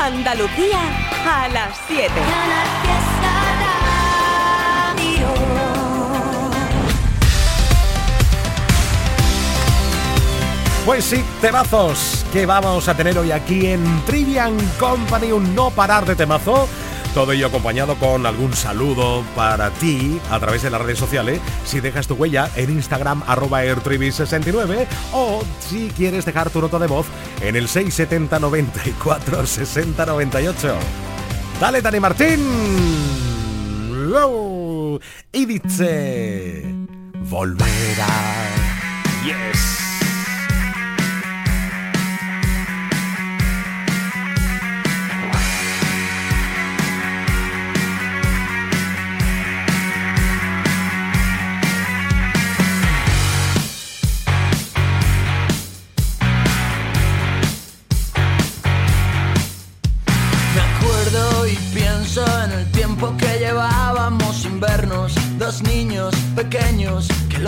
Andalucía a las 7. Pues sí, temazos que vamos a tener hoy aquí en Trivian Company, un no parar de temazo. Todo ello acompañado con algún saludo para ti a través de las redes sociales. Si dejas tu huella en Instagram arroba airtribi69 o si quieres dejar tu nota de voz en el 670 94 60 98. Dale, Dani Martín. Y dice... Volverá. Yes.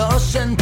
Pequeños que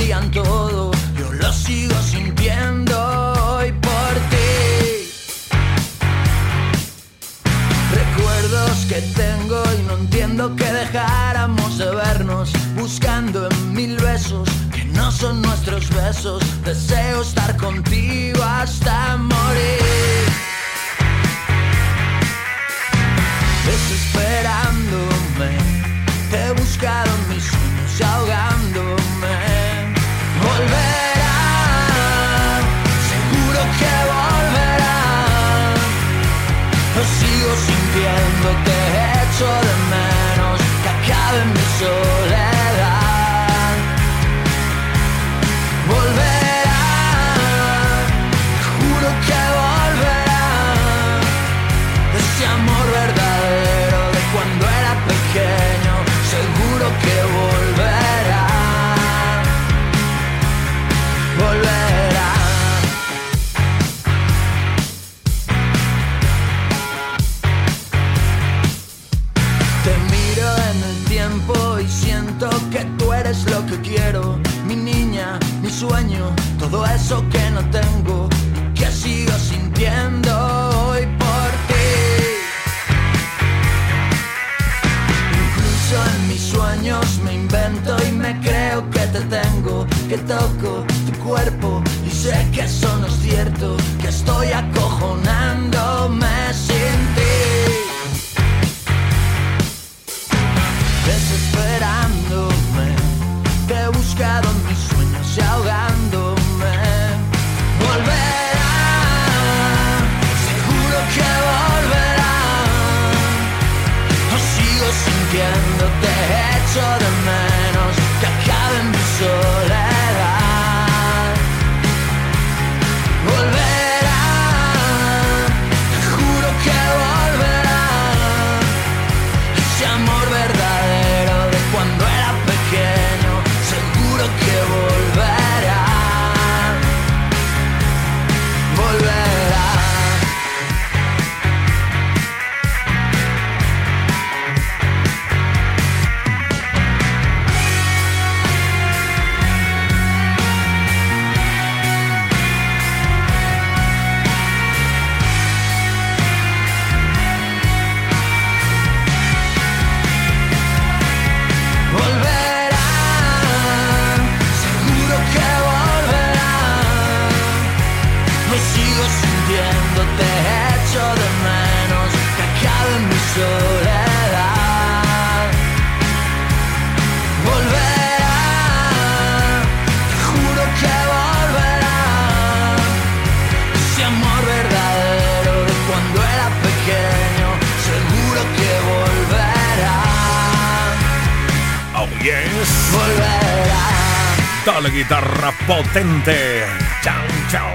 potente. Chau, chau.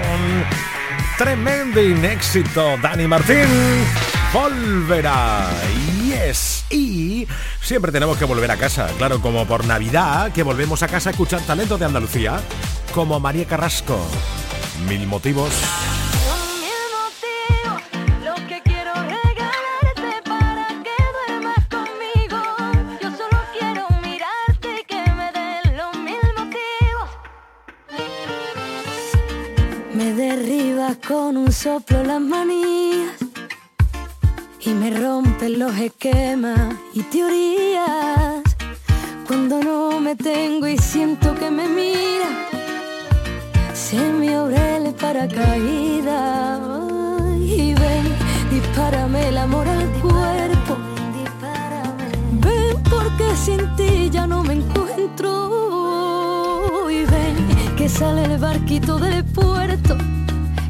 Tremendo éxito, Dani Martín. Volverá. Yes. Y siempre tenemos que volver a casa. Claro, como por Navidad, que volvemos a casa a escuchar talento de Andalucía. Como María Carrasco. Mil motivos. Con un soplo las manías. y me rompen los esquemas y teorías. Cuando no me tengo y siento que me mira, se me abre el paracaídas. Y ven, dispárame el amor al cuerpo. Ven porque sin ti ya no me encuentro. Y ven que sale el barquito del puerto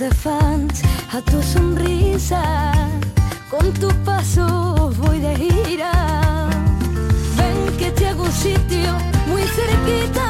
de fans a tu sonrisa. Con tu paso voy de gira. Ven que te hago un sitio muy cerquita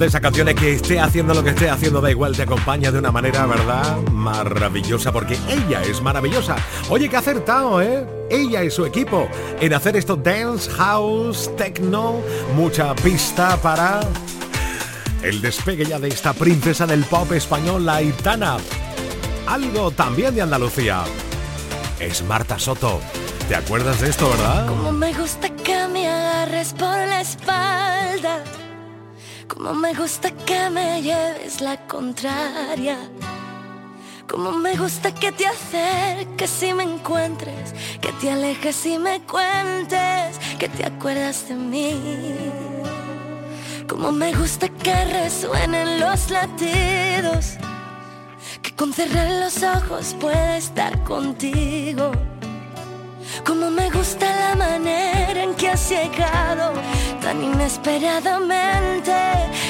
de esas canciones que esté haciendo lo que esté haciendo, da igual, te acompaña de una manera, ¿verdad? Maravillosa, porque ella es maravillosa. Oye, que acertado, ¿eh? Ella y su equipo en hacer esto dance, house, techno, mucha pista para el despegue ya de esta princesa del pop español, la Itana. Algo también de Andalucía. Es Marta Soto. ¿Te acuerdas de esto, verdad? Como me gusta que me por la. Como me gusta que me lleves la contraria. Como me gusta que te acerques y me encuentres, que te alejes y me cuentes, que te acuerdas de mí. Como me gusta que resuenen los latidos, que con cerrar los ojos pueda estar contigo. Como me gusta la manera en que has llegado tan inesperadamente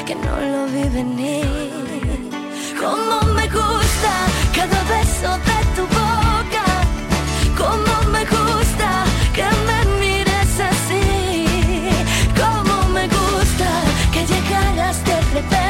que no lo vi venir. Como me gusta cada beso de tu boca. Como me gusta que me mires así. Como me gusta que llegaras de repente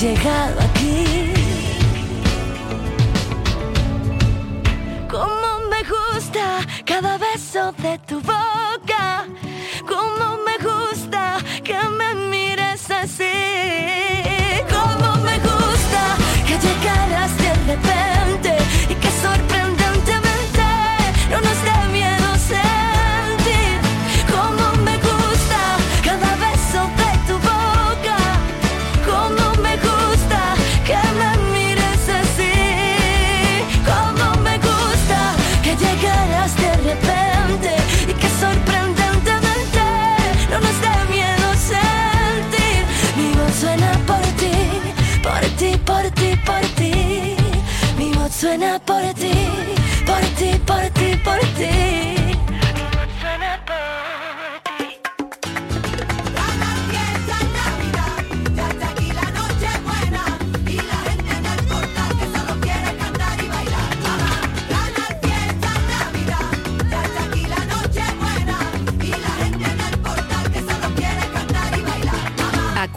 llegado aquí. Como me gusta cada beso de por ti,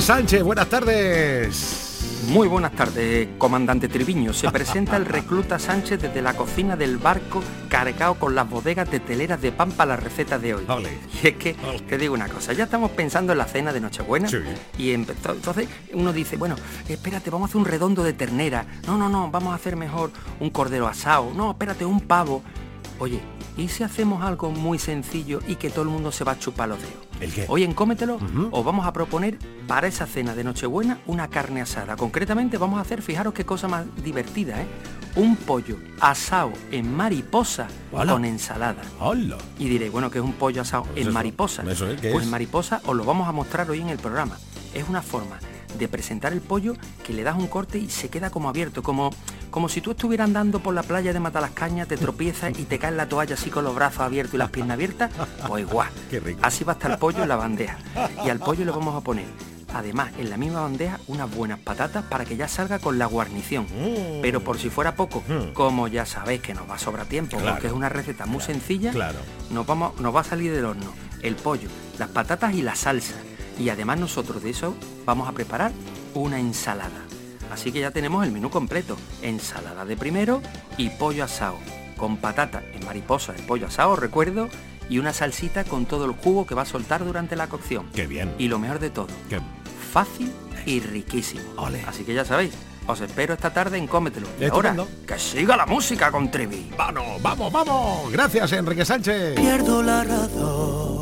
Sánchez, buenas tardes. Muy buenas tardes, comandante Triviño. Se presenta el recluta Sánchez desde la cocina del barco cargado con las bodegas de teleras de pan para la receta de hoy. Y es que, te digo una cosa, ya estamos pensando en la cena de Nochebuena y entonces uno dice, bueno, espérate, vamos a hacer un redondo de ternera. No, no, no, vamos a hacer mejor un cordero asado. No, espérate, un pavo. Oye, ¿y si hacemos algo muy sencillo y que todo el mundo se va a chupar los dedos? Hoy en Cómetelo os vamos a proponer para esa cena de Nochebuena una carne asada. Concretamente vamos a hacer, fijaros qué cosa más divertida, ¿eh? Un pollo asado en mariposa con ensalada. Y diréis, bueno, que es un pollo asado en mariposa. pues en mariposa os lo vamos a mostrar hoy en el programa. Es una forma de presentar el pollo que le das un corte y se queda como abierto, como, como si tú estuvieras andando por la playa de Matalascañas, te tropiezas y te cae la toalla así con los brazos abiertos y las piernas abiertas, pues igual. Así va a estar el pollo en la bandeja. Y al pollo le vamos a poner además en la misma bandeja unas buenas patatas para que ya salga con la guarnición. Mm. Pero por si fuera poco, mm. como ya sabéis que nos va a sobrar tiempo, porque es una receta muy sencilla, nos, vamos, nos va a salir del horno el pollo, las patatas y la salsa. Y además nosotros de eso vamos a preparar una ensalada. Así que ya tenemos el menú completo. Ensalada de primero y pollo asado. Con patata en mariposa, el pollo asado, recuerdo, y una salsita con todo el jugo que va a soltar durante la cocción. Qué bien. Y lo mejor de todo, Qué... fácil y riquísimo. Así que ya sabéis, os espero esta tarde en Cómetelo. Y ahora, que siga la música con Trevi. Vamos, vamos, vamos. Gracias, Enrique Sánchez. Pierdo la razón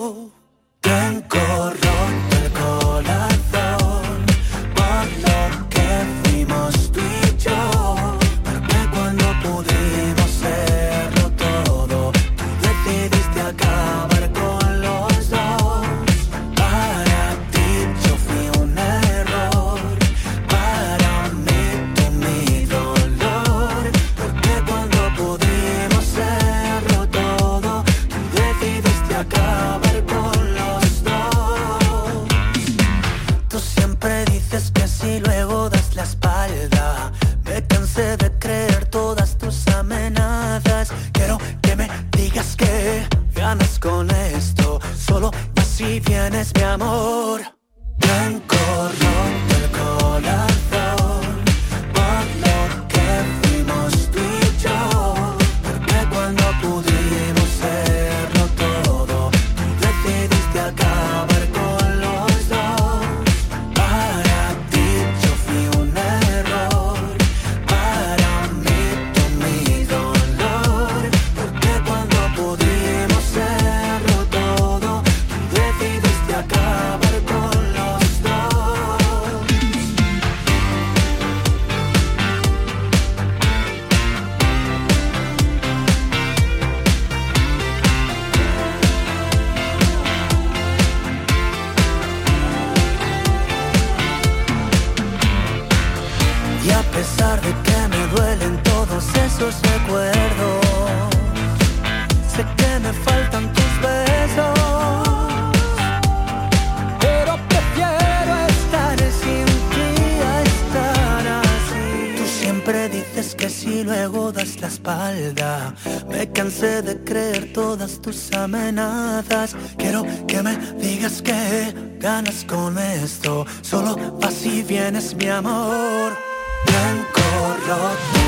Me cansé de creer todas tus amenazas. Quiero que me digas que ganas con esto. Solo vas y vienes, mi amor. Blanco, rojo.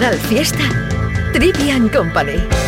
Canal Fiesta, Trivian Company.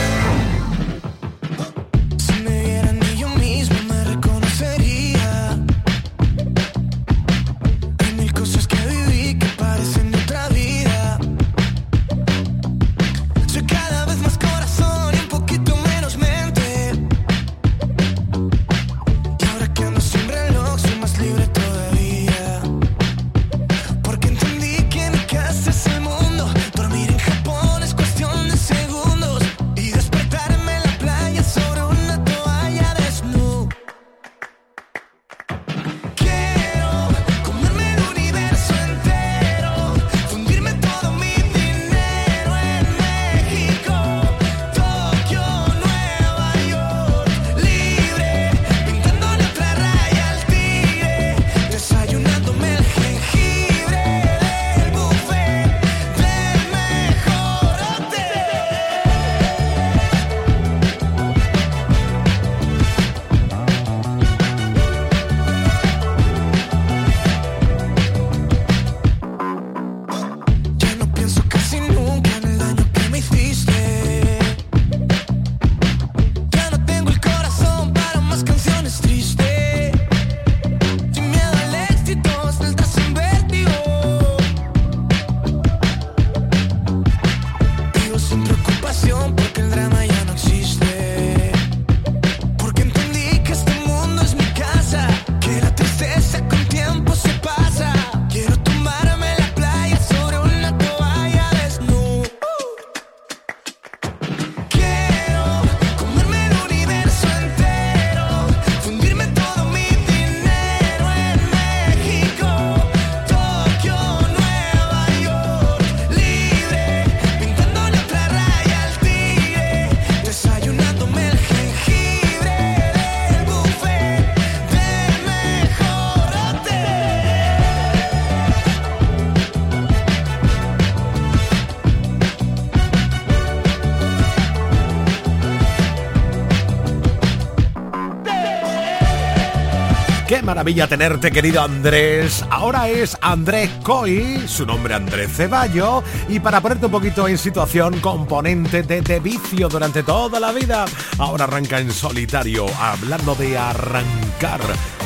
maravilla tenerte, querido Andrés. Ahora es Andrés Coy, su nombre Andrés Ceballo, y para ponerte un poquito en situación, componente de Te Vicio durante toda la vida. Ahora arranca en solitario, hablando de arrancar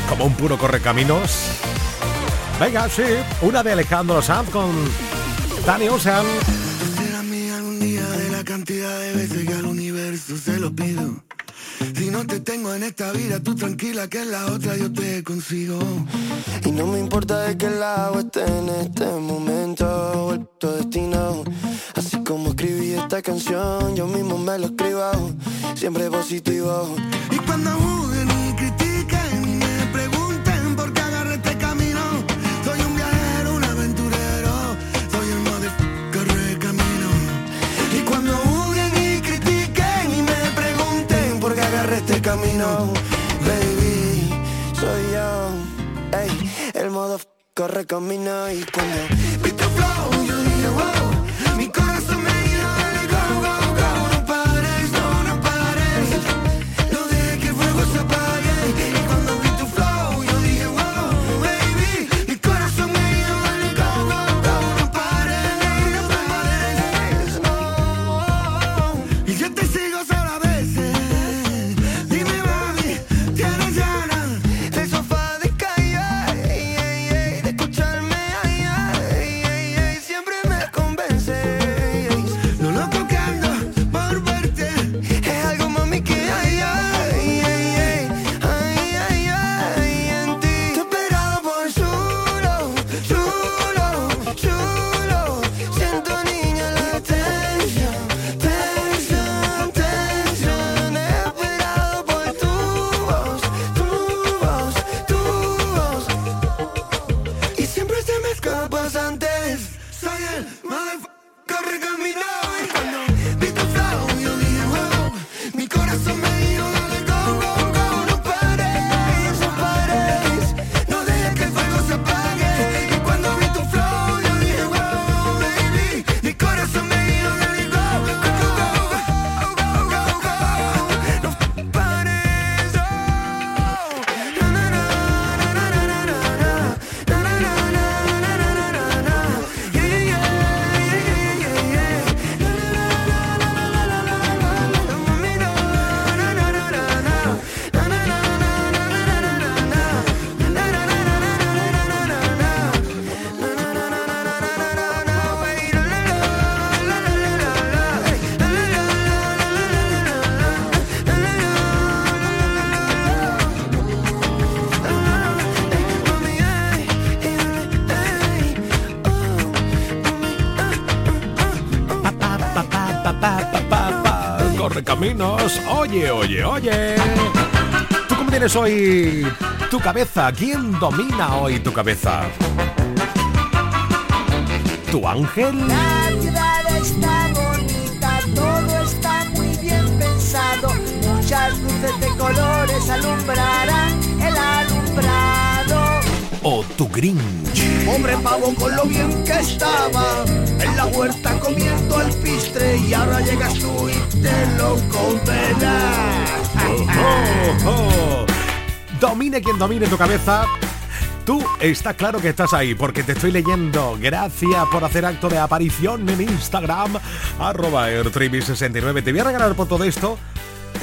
como un puro correcaminos. Venga, sí, una de Alejandro Sanz con Dani Ocean. Si no te tengo en esta vida, tú tranquila que en la otra yo te consigo. Y no me importa de qué lado esté en este momento, vuelto destino. Así como escribí esta canción, yo mismo me lo escribo, siempre positivo. Y cuando jugué, este camino, baby, soy yo, ey, el modo corre camino y cuando vi tu flow, yo dije wow, mi corazón Oye, oye, oye. ¿Tú cómo tienes hoy tu cabeza? ¿Quién domina hoy tu cabeza? ¿Tu ángel? La ciudad está bonita, todo está muy bien pensado. Muchas luces de colores alumbrarán el alumbrado. ¿O tu Grinch? Pobre pavo con lo bien que estaba En la huerta comiendo alpistre Y ahora llegas tú y Domine quien domine tu cabeza. Tú está claro que estás ahí porque te estoy leyendo. Gracias por hacer acto de aparición en Instagram. Arroba Airtribi69. Te voy a regalar por todo esto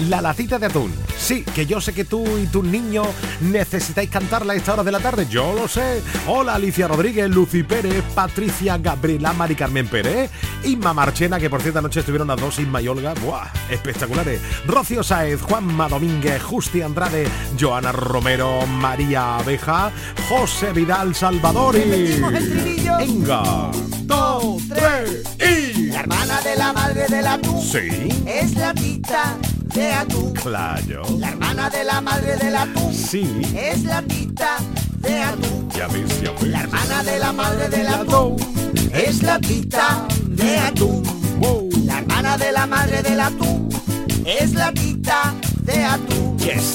la latita de atún. Sí, que yo sé que tú y tu niño necesitáis cantarla a esta hora de la tarde. Yo lo sé. Hola Alicia Rodríguez, Lucy Pérez, Patricia Gabriela, Mari Carmen Pérez, Inma Marchena, que por cierta noche estuvieron las dos, Inma y Olga. ¡Buah! Espectaculares. Rocío Saez, Juanma Domínguez, Justi Andrade, Joana Romero, María Abeja, José Vidal Salvador y... Venga. Dos, tres y... La hermana de la madre del atún Sí. es la tita de atún. Claro. La hermana de la madre del atún Sí. es la tita de atún. Ya ves, ya ves. La hermana de la madre del atún es la tita de atún. Wow. La hermana de la madre del atún es la tita de atún. Yes.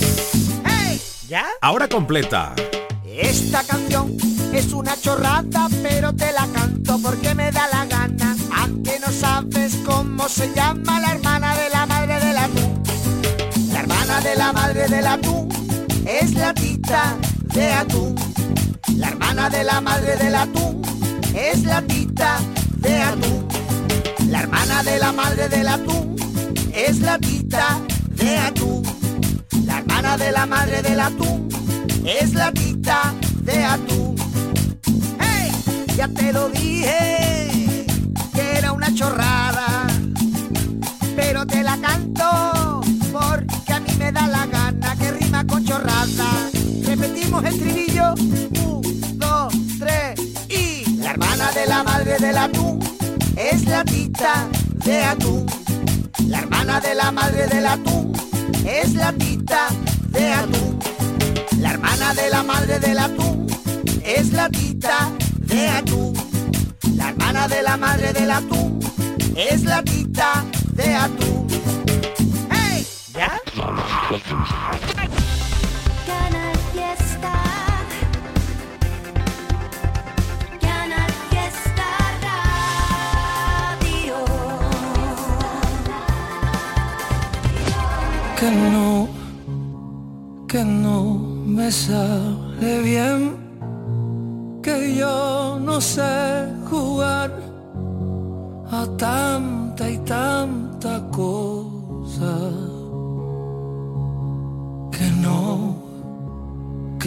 ¡Hey! ¿Ya? Ahora completa. Esta canción es una chorrada, pero te la canto porque me da la gana. Aunque no sabes cómo se llama la hermana de la madre atún. La de la madre del atún es la tita de atún. La hermana de la madre del atún es la tita de atún. La hermana de la madre del atún es la tita de atún. La hermana de la madre del atún es la tita de atún. ¡Hey! Ya te lo dije que era una chorrada, pero te la canto da la gana que rima con chorrada. Repetimos el estribillo. Un, dos, tres y. La hermana de la madre del atún es la tita de atún. La hermana de la madre del atún es la tita de atún. La hermana de la madre del atún es la tita de atún. La hermana de la madre del atún es la tita de atún. ¡Hey! ¿Ya? Que no, que no me sale bien, que yo no sé jugar a tanta y tanta cosa.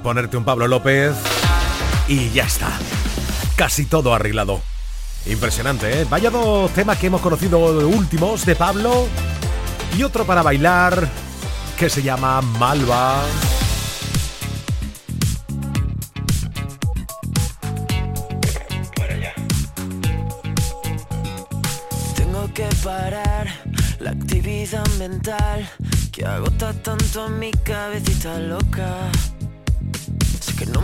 ponerte un Pablo López y ya está. Casi todo arreglado. Impresionante, ¿eh? Vaya dos temas que hemos conocido últimos de Pablo y otro para bailar que se llama Malva. Tengo que parar la actividad mental que agota tanto a mi cabecita loca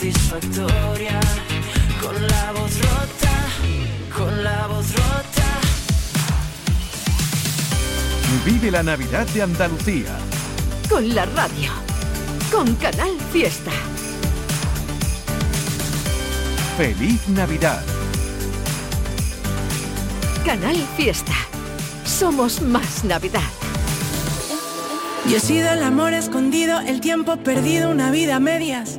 Satisfactoria. Con la voz rota, con la voz rota. Vive la Navidad de Andalucía. Con la radio. Con Canal Fiesta. Feliz Navidad. Canal Fiesta. Somos más Navidad. Y he sido el amor escondido, el tiempo perdido, una vida a medias.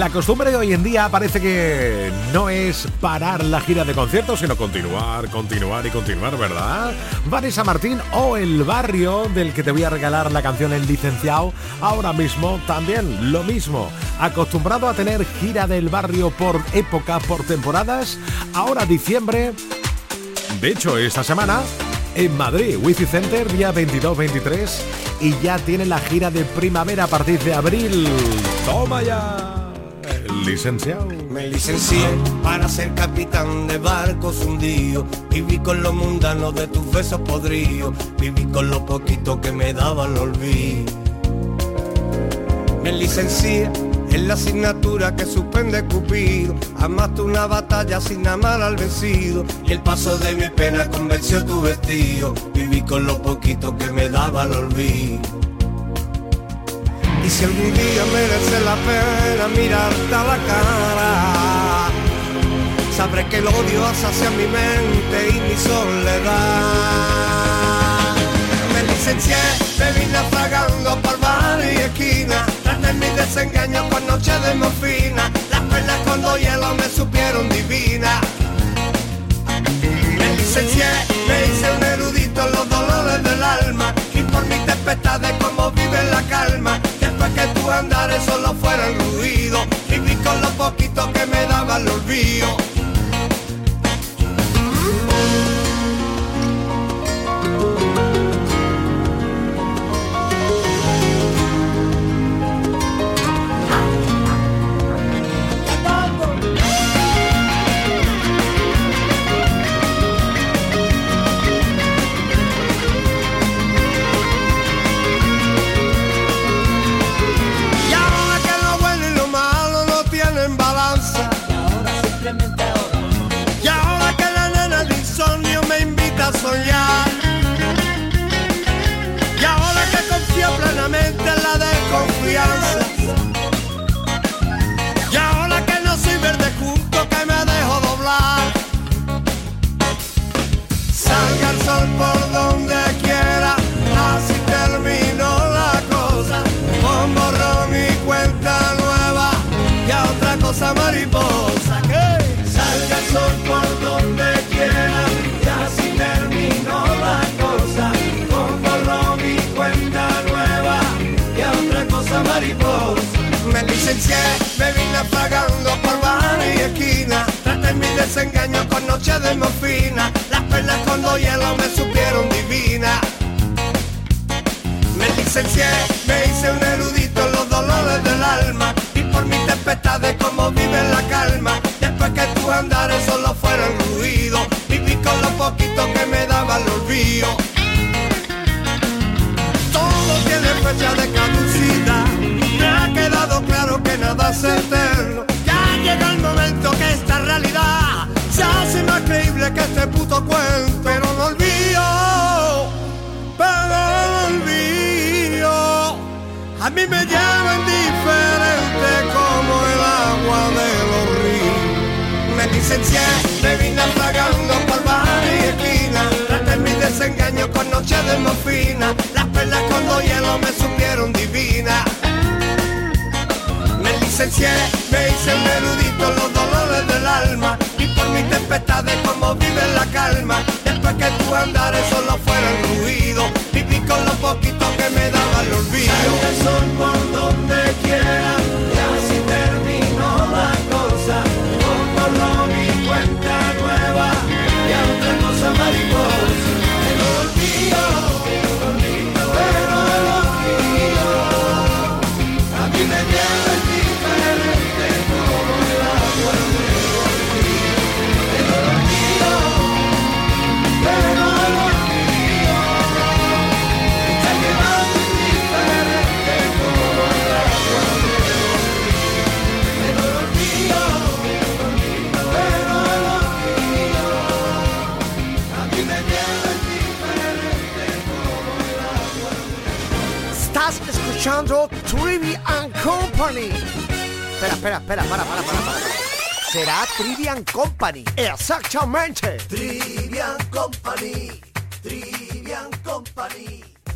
La costumbre de hoy en día parece que no es parar la gira de conciertos, sino continuar, continuar y continuar, ¿verdad? Vanessa Martín o El Barrio, del que te voy a regalar la canción El Licenciado, ahora mismo también lo mismo. Acostumbrado a tener gira del barrio por época, por temporadas, ahora diciembre, de hecho esta semana, en Madrid, Wifi Center, día 22-23, y ya tiene la gira de primavera a partir de abril. ¡Toma ya! Licenciado. Me licencié para ser capitán de barcos hundidos. Viví con lo mundano de tus besos podridos. Viví con lo poquito que me daba el olvido. Me licencié en la asignatura que suspende Cupido. Amaste una batalla sin amar al vencido. Y el paso de mi pena convenció tu vestido. Viví con lo poquito que me daba el olvido. Y si algún día merece la pena mirarte a la cara, sabré que el odio hacia mi mente y mi soledad. Me licencié, me vine afragando por bar y esquina, tras de mi desengaño con noche de morfina, las perlas con dos hielo me supieron divina. Me licencié, me hice un erudito en los dolores del alma, y por mi tempestad de cómo vive la calma, que tu andares solo fueran ruido, viví con lo poquito que me daba el olvido. Las perlas con dos hielo me supieron divina licencié, me hice un erudito los dolores del alma y por mis tempestades como vive la calma. Después que tu andares solo fueron ruido, viví con lo poquito que me daba el olvido. El sol por donde escuchando Trivian Company. Espera, espera, espera, para, para, para, para. Será Trivian Company. Exactamente. Trivian Company. Trivian Company.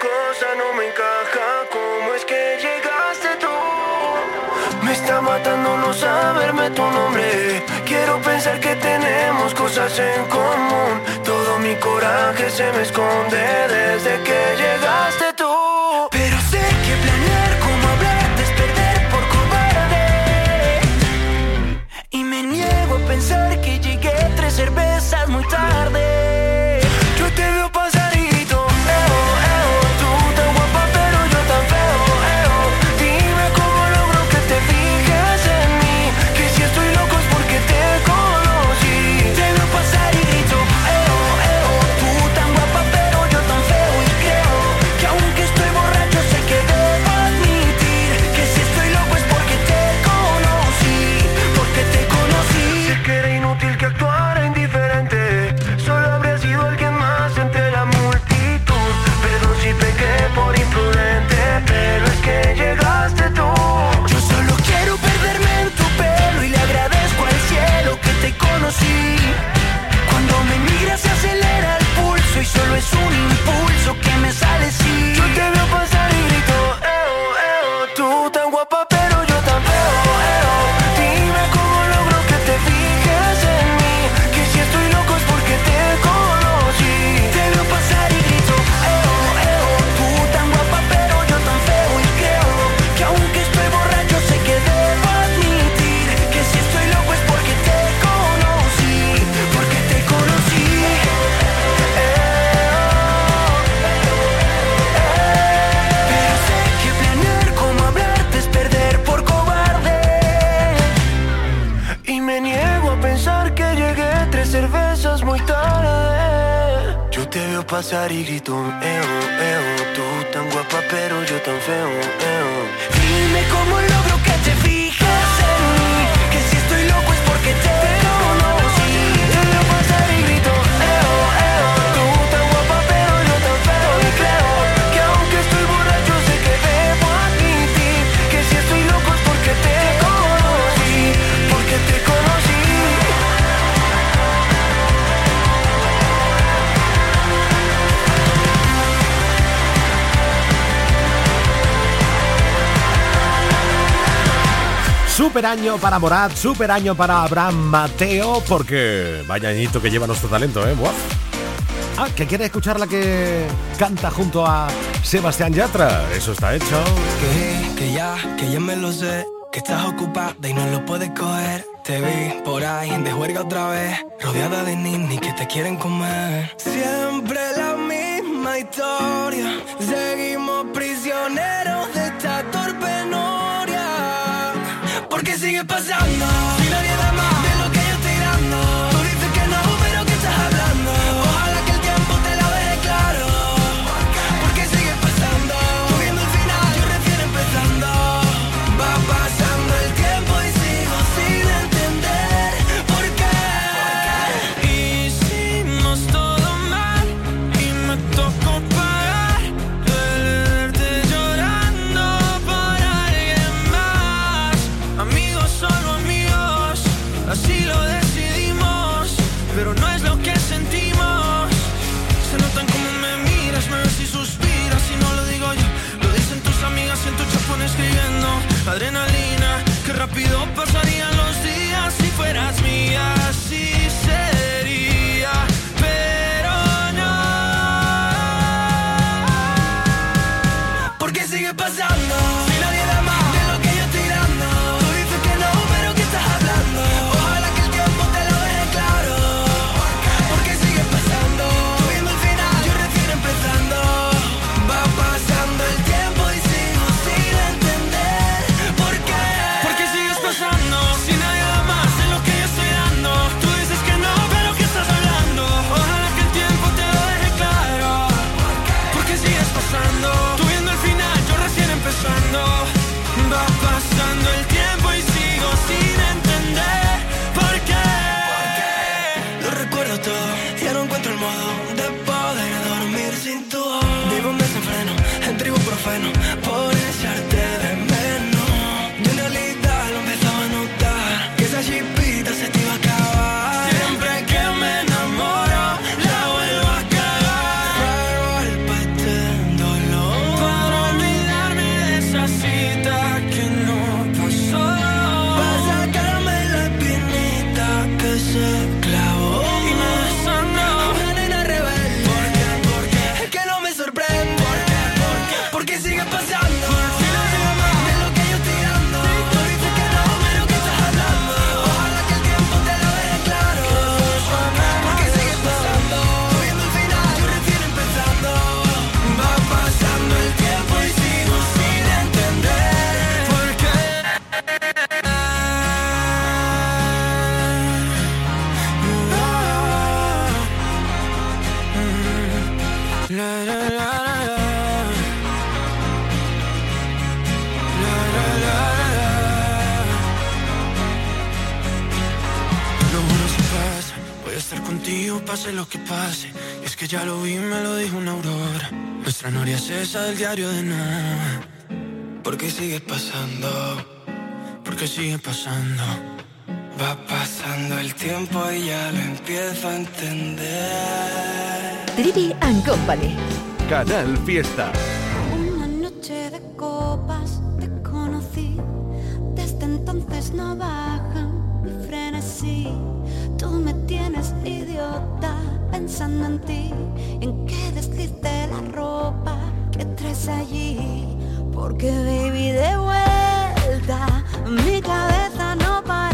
cosa no me encaja, ¿cómo es que llegaste tú? Me está matando no saberme tu nombre. Quiero pensar que tenemos cosas en común. Todo mi coraje se me esconde desde que llegaste. Y me niego a pensar que llegué tres cervezas muy tarde. Yo te veo pasar y grito, eo, eo. Tú tan guapa, pero yo tan feo, eo. Dime cómo logro que te vi. Super año para Morad, super año para Abraham Mateo, porque vaya añito que lleva nuestro talento, ¿eh? Buah. Ah, que quiere escuchar la que canta junto a Sebastián Yatra. Eso está hecho. Que, ya, que ya me lo sé. Que estás ocupada y no lo puedes coger. Te vi por ahí de juerga otra vez. Rodeada de ninis que te quieren comer. Siempre la misma historia. Seguimos prisioneros desenha pajama. Pase lo que pase. Y es que ya lo vi, me lo dijo una aurora. Nuestra noria es esa del diario de no. Porque sigue pasando, porque sigue pasando. Va pasando el tiempo y ya lo empiezo a entender. Trivi and Company. Canal Fiesta. Una noche de copas te conocí. Desde entonces no baja mi frenesí. Idiota pensando en ti. En qué desliz de la ropa que traes allí. Porque baby de vuelta mi cabeza no para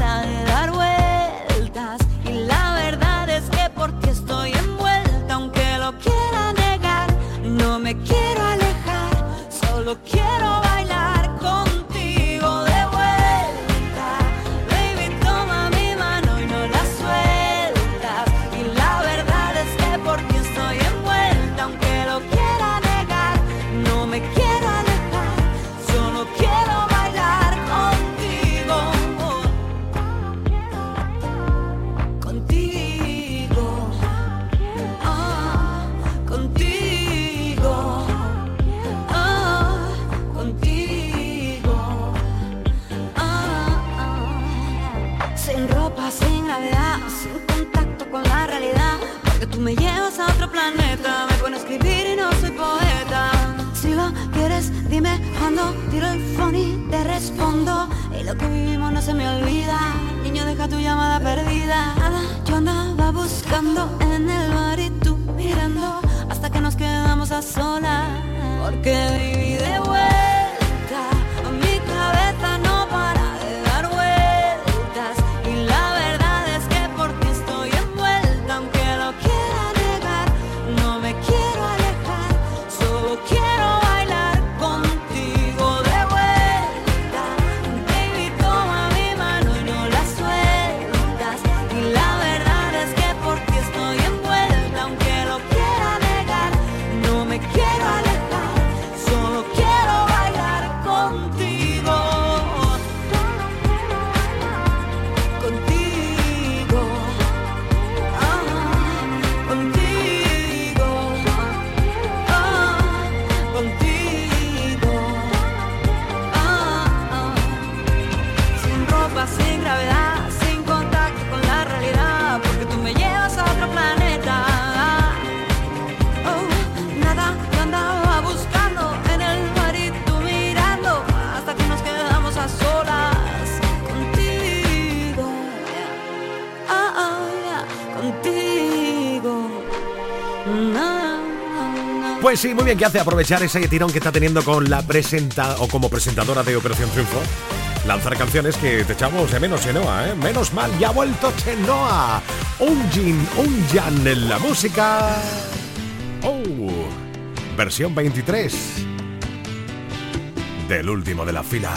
dime cuando tiro el phone y te respondo. Y lo que vivimos no se me olvida. Niño, deja tu llamada perdida. Nada, yo andaba buscando en el bar y tú mirando hasta que nos quedamos a solas. Porque viví de vuelta. Pues sí, muy bien que hace aprovechar ese tirón que está teniendo con la presenta o como presentadora de Operación Triunfo. Lanzar canciones que te echamos de menos, Chenoa, ¿eh? Menos mal, ya ha vuelto Chenoa. Un Jin, un Jan en la música. Oh, versión 23. Del último de la fila.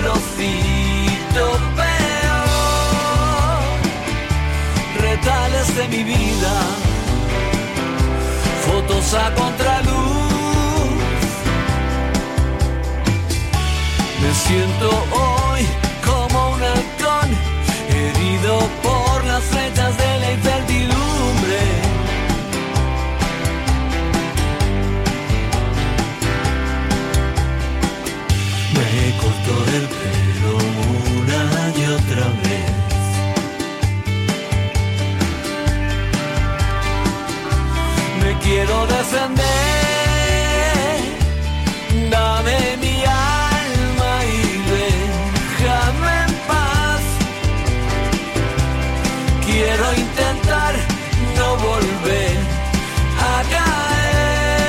trocito peor. Retales de mi vida, fotos a contraluz. Me siento hoy como un halcón, herido por las flechas de la incertidumbre. quiero descender. Dame mi alma y déjame en paz. Quiero intentar no volver a caer.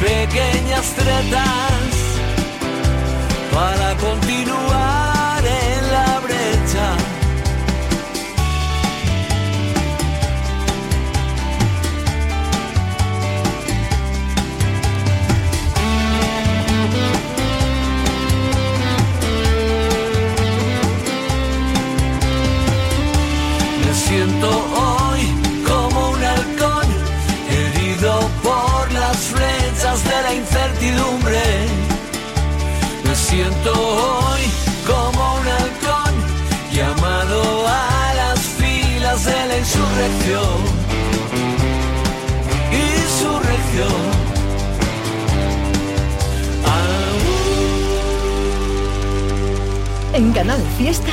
Pequeña estrella. Siento hoy como un halcón, herido por las flechas de la incertidumbre. Me siento hoy como un halcón, llamado a las filas de la insurrección. Insurrección. En Canal Fiesta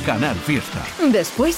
Canal Fiesta. Después,